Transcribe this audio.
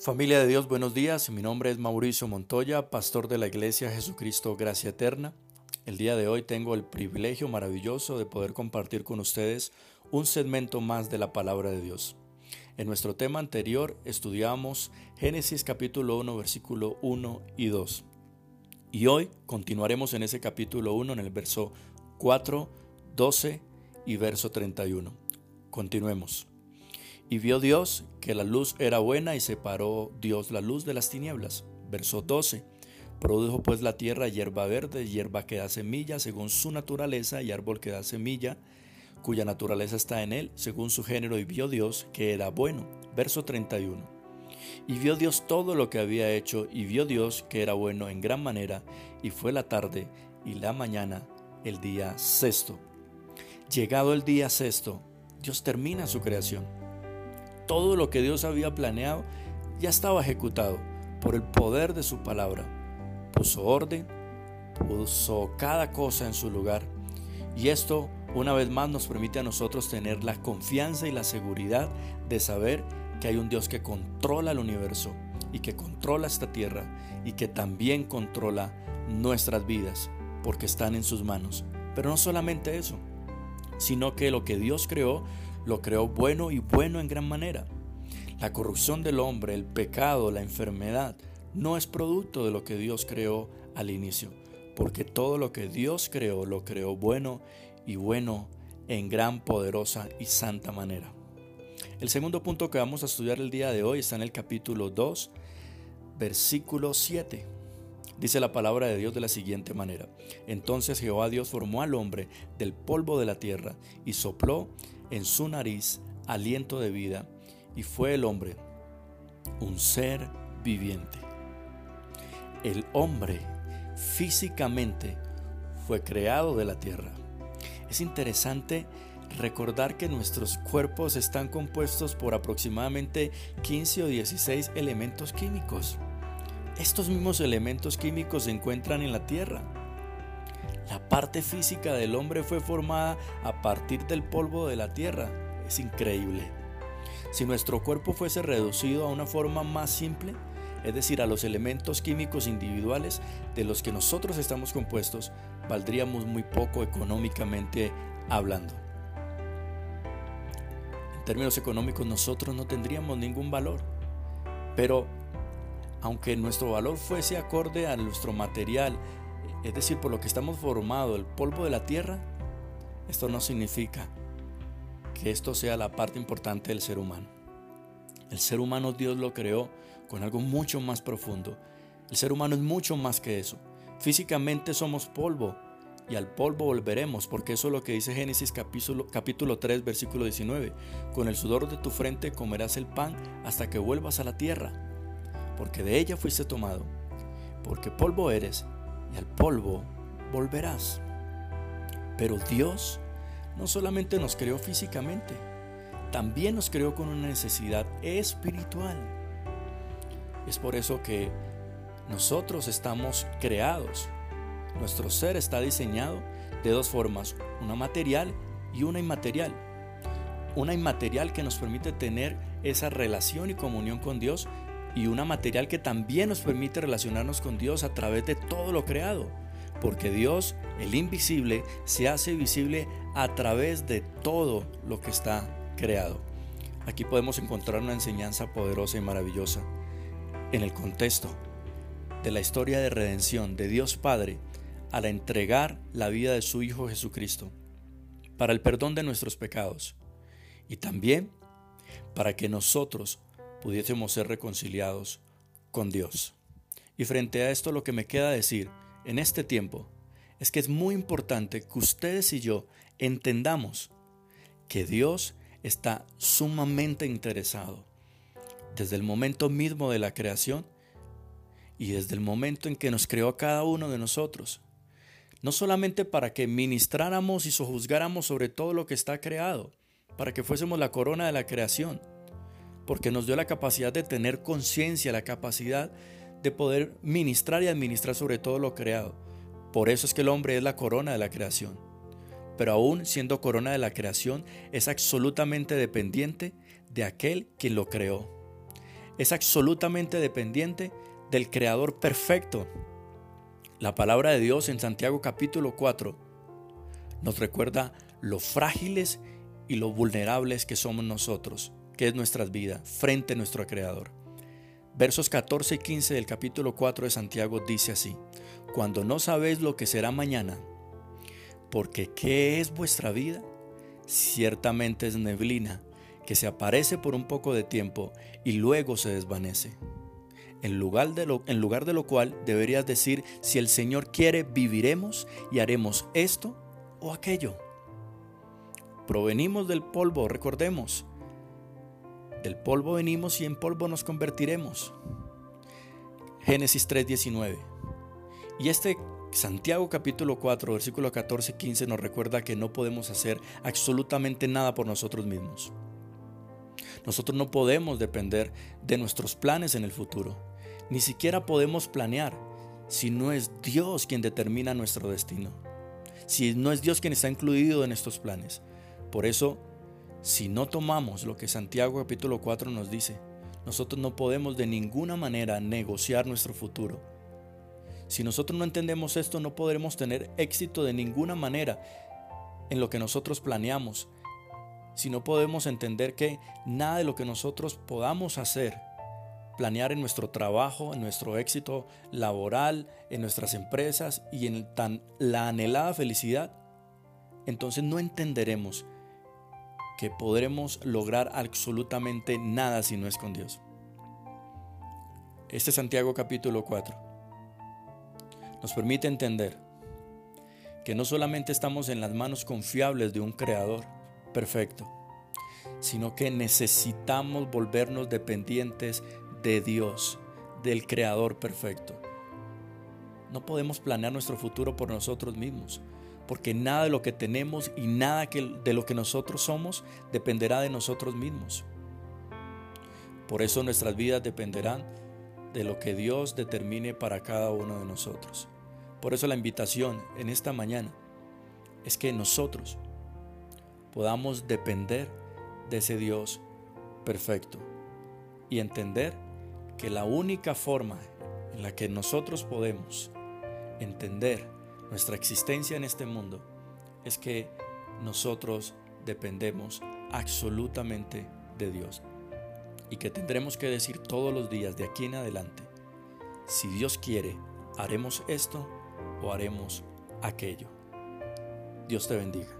Familia de Dios, buenos días. Mi nombre es Mauricio Montoya, pastor de la Iglesia Jesucristo Gracia Eterna. El día de hoy tengo el privilegio maravilloso de poder compartir con ustedes un segmento más de la palabra de Dios. En nuestro tema anterior estudiamos Génesis capítulo 1 versículo 1 y 2. Y hoy continuaremos en ese capítulo 1 en el verso 4, 12 y verso 31. Continuemos. Y vio Dios que la luz era buena y separó Dios la luz de las tinieblas. Verso 12. Produjo pues la tierra hierba verde, hierba que da semilla según su naturaleza y árbol que da semilla, cuya naturaleza está en él según su género. Y vio Dios que era bueno. Verso 31. Y vio Dios todo lo que había hecho, y vio Dios que era bueno en gran manera, y fue la tarde y la mañana el día sexto. Llegado el día sexto, Dios termina su creación todo lo que Dios había planeado ya estaba ejecutado por el poder de su palabra. Puso orden, puso cada cosa en su lugar. Y esto una vez más nos permite a nosotros tener la confianza y la seguridad de saber que hay un Dios que controla el universo y que controla esta tierra y que también controla nuestras vidas porque están en sus manos. Pero no solamente eso, sino que lo que Dios creó lo creó bueno y bueno en gran manera. La corrupción del hombre, el pecado, la enfermedad, no es producto de lo que Dios creó al inicio, porque todo lo que Dios creó lo creó bueno y bueno en gran, poderosa y santa manera. El segundo punto que vamos a estudiar el día de hoy está en el capítulo 2, versículo 7. Dice la palabra de Dios de la siguiente manera. Entonces Jehová Dios formó al hombre del polvo de la tierra y sopló en su nariz aliento de vida, y fue el hombre un ser viviente. El hombre físicamente fue creado de la tierra. Es interesante recordar que nuestros cuerpos están compuestos por aproximadamente 15 o 16 elementos químicos. Estos mismos elementos químicos se encuentran en la tierra. La parte física del hombre fue formada a partir del polvo de la tierra. Es increíble. Si nuestro cuerpo fuese reducido a una forma más simple, es decir, a los elementos químicos individuales de los que nosotros estamos compuestos, valdríamos muy poco económicamente hablando. En términos económicos nosotros no tendríamos ningún valor, pero aunque nuestro valor fuese acorde a nuestro material es decir, por lo que estamos formados, el polvo de la tierra, esto no significa que esto sea la parte importante del ser humano. El ser humano Dios lo creó con algo mucho más profundo. El ser humano es mucho más que eso. Físicamente somos polvo y al polvo volveremos, porque eso es lo que dice Génesis capítulo, capítulo 3, versículo 19. Con el sudor de tu frente comerás el pan hasta que vuelvas a la tierra, porque de ella fuiste tomado, porque polvo eres y al polvo volverás. Pero Dios no solamente nos creó físicamente, también nos creó con una necesidad espiritual. Es por eso que nosotros estamos creados. Nuestro ser está diseñado de dos formas, una material y una inmaterial. Una inmaterial que nos permite tener esa relación y comunión con Dios y una material que también nos permite relacionarnos con Dios a través de todo lo creado. Porque Dios, el invisible, se hace visible a través de todo lo que está creado. Aquí podemos encontrar una enseñanza poderosa y maravillosa. En el contexto de la historia de redención de Dios Padre al entregar la vida de su Hijo Jesucristo para el perdón de nuestros pecados y también para que nosotros pudiésemos ser reconciliados con Dios. Y frente a esto lo que me queda decir en este tiempo es que es muy importante que ustedes y yo entendamos que Dios está sumamente interesado desde el momento mismo de la creación y desde el momento en que nos creó a cada uno de nosotros. No solamente para que ministráramos y sojuzgáramos sobre todo lo que está creado, para que fuésemos la corona de la creación, porque nos dio la capacidad de tener conciencia, la capacidad de poder ministrar y administrar sobre todo lo creado. Por eso es que el hombre es la corona de la creación. Pero aún siendo corona de la creación, es absolutamente dependiente de aquel quien lo creó. es absolutamente dependiente del Creador perfecto. La palabra de Dios en Santiago capítulo 4 nos recuerda lo frágiles y lo vulnerables que somos nosotros, que es nuestra vida, frente a nuestro Creador. Versos 14 y 15 del capítulo 4 de Santiago dice así, Cuando no sabéis lo que será mañana, porque ¿qué es vuestra vida? Ciertamente es neblina, que se aparece por un poco de tiempo y luego se desvanece. En lugar, de lo, en lugar de lo cual deberías decir, si el Señor quiere, viviremos y haremos esto o aquello. Provenimos del polvo, recordemos. Del polvo venimos y en polvo nos convertiremos. Génesis 3:19. Y este Santiago capítulo 4, versículo 14 15 nos recuerda que no podemos hacer absolutamente nada por nosotros mismos. Nosotros no podemos depender de nuestros planes en el futuro. Ni siquiera podemos planear si no es Dios quien determina nuestro destino. Si no es Dios quien está incluido en estos planes. Por eso, si no tomamos lo que Santiago capítulo 4 nos dice, nosotros no podemos de ninguna manera negociar nuestro futuro si nosotros no entendemos esto, no podremos tener éxito de ninguna manera en lo que nosotros planeamos. Si no podemos entender que nada de lo que nosotros podamos hacer, planear en nuestro trabajo, en nuestro éxito laboral, en nuestras empresas y en la anhelada felicidad, entonces no entenderemos que podremos lograr absolutamente nada si no es con Dios. Este es Santiago capítulo 4 nos permite entender que no solamente estamos en las manos confiables de un creador perfecto, sino que necesitamos volvernos dependientes de Dios, del creador perfecto. No podemos planear nuestro futuro por nosotros mismos, porque nada de lo que tenemos y nada de lo que nosotros somos dependerá de nosotros mismos. Por eso nuestras vidas dependerán de lo que Dios determine para cada uno de nosotros. Por eso la invitación en esta mañana es que nosotros podamos depender de ese Dios perfecto y entender que la única forma en la que nosotros podemos entender nuestra existencia en este mundo es que nosotros dependemos absolutamente de Dios y que tendremos que decir todos los días de aquí en adelante, si Dios quiere, haremos esto o haremos aquello. Dios te bendiga.